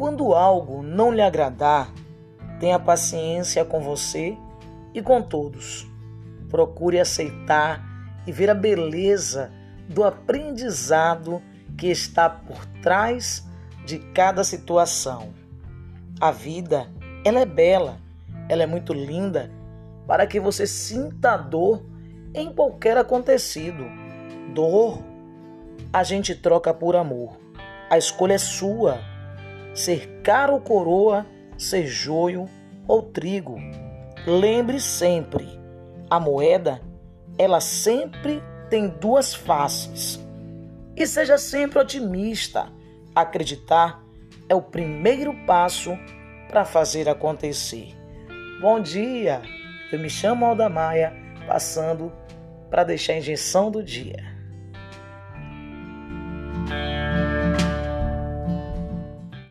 quando algo não lhe agradar, tenha paciência com você e com todos. Procure aceitar e ver a beleza do aprendizado que está por trás de cada situação. A vida, ela é bela, ela é muito linda para que você sinta dor em qualquer acontecido. Dor a gente troca por amor. A escolha é sua. Ser caro ou coroa, ser joio ou trigo. Lembre sempre, a moeda, ela sempre tem duas faces. E seja sempre otimista. Acreditar é o primeiro passo para fazer acontecer. Bom dia, eu me chamo Alda Maia, passando para deixar a injeção do dia.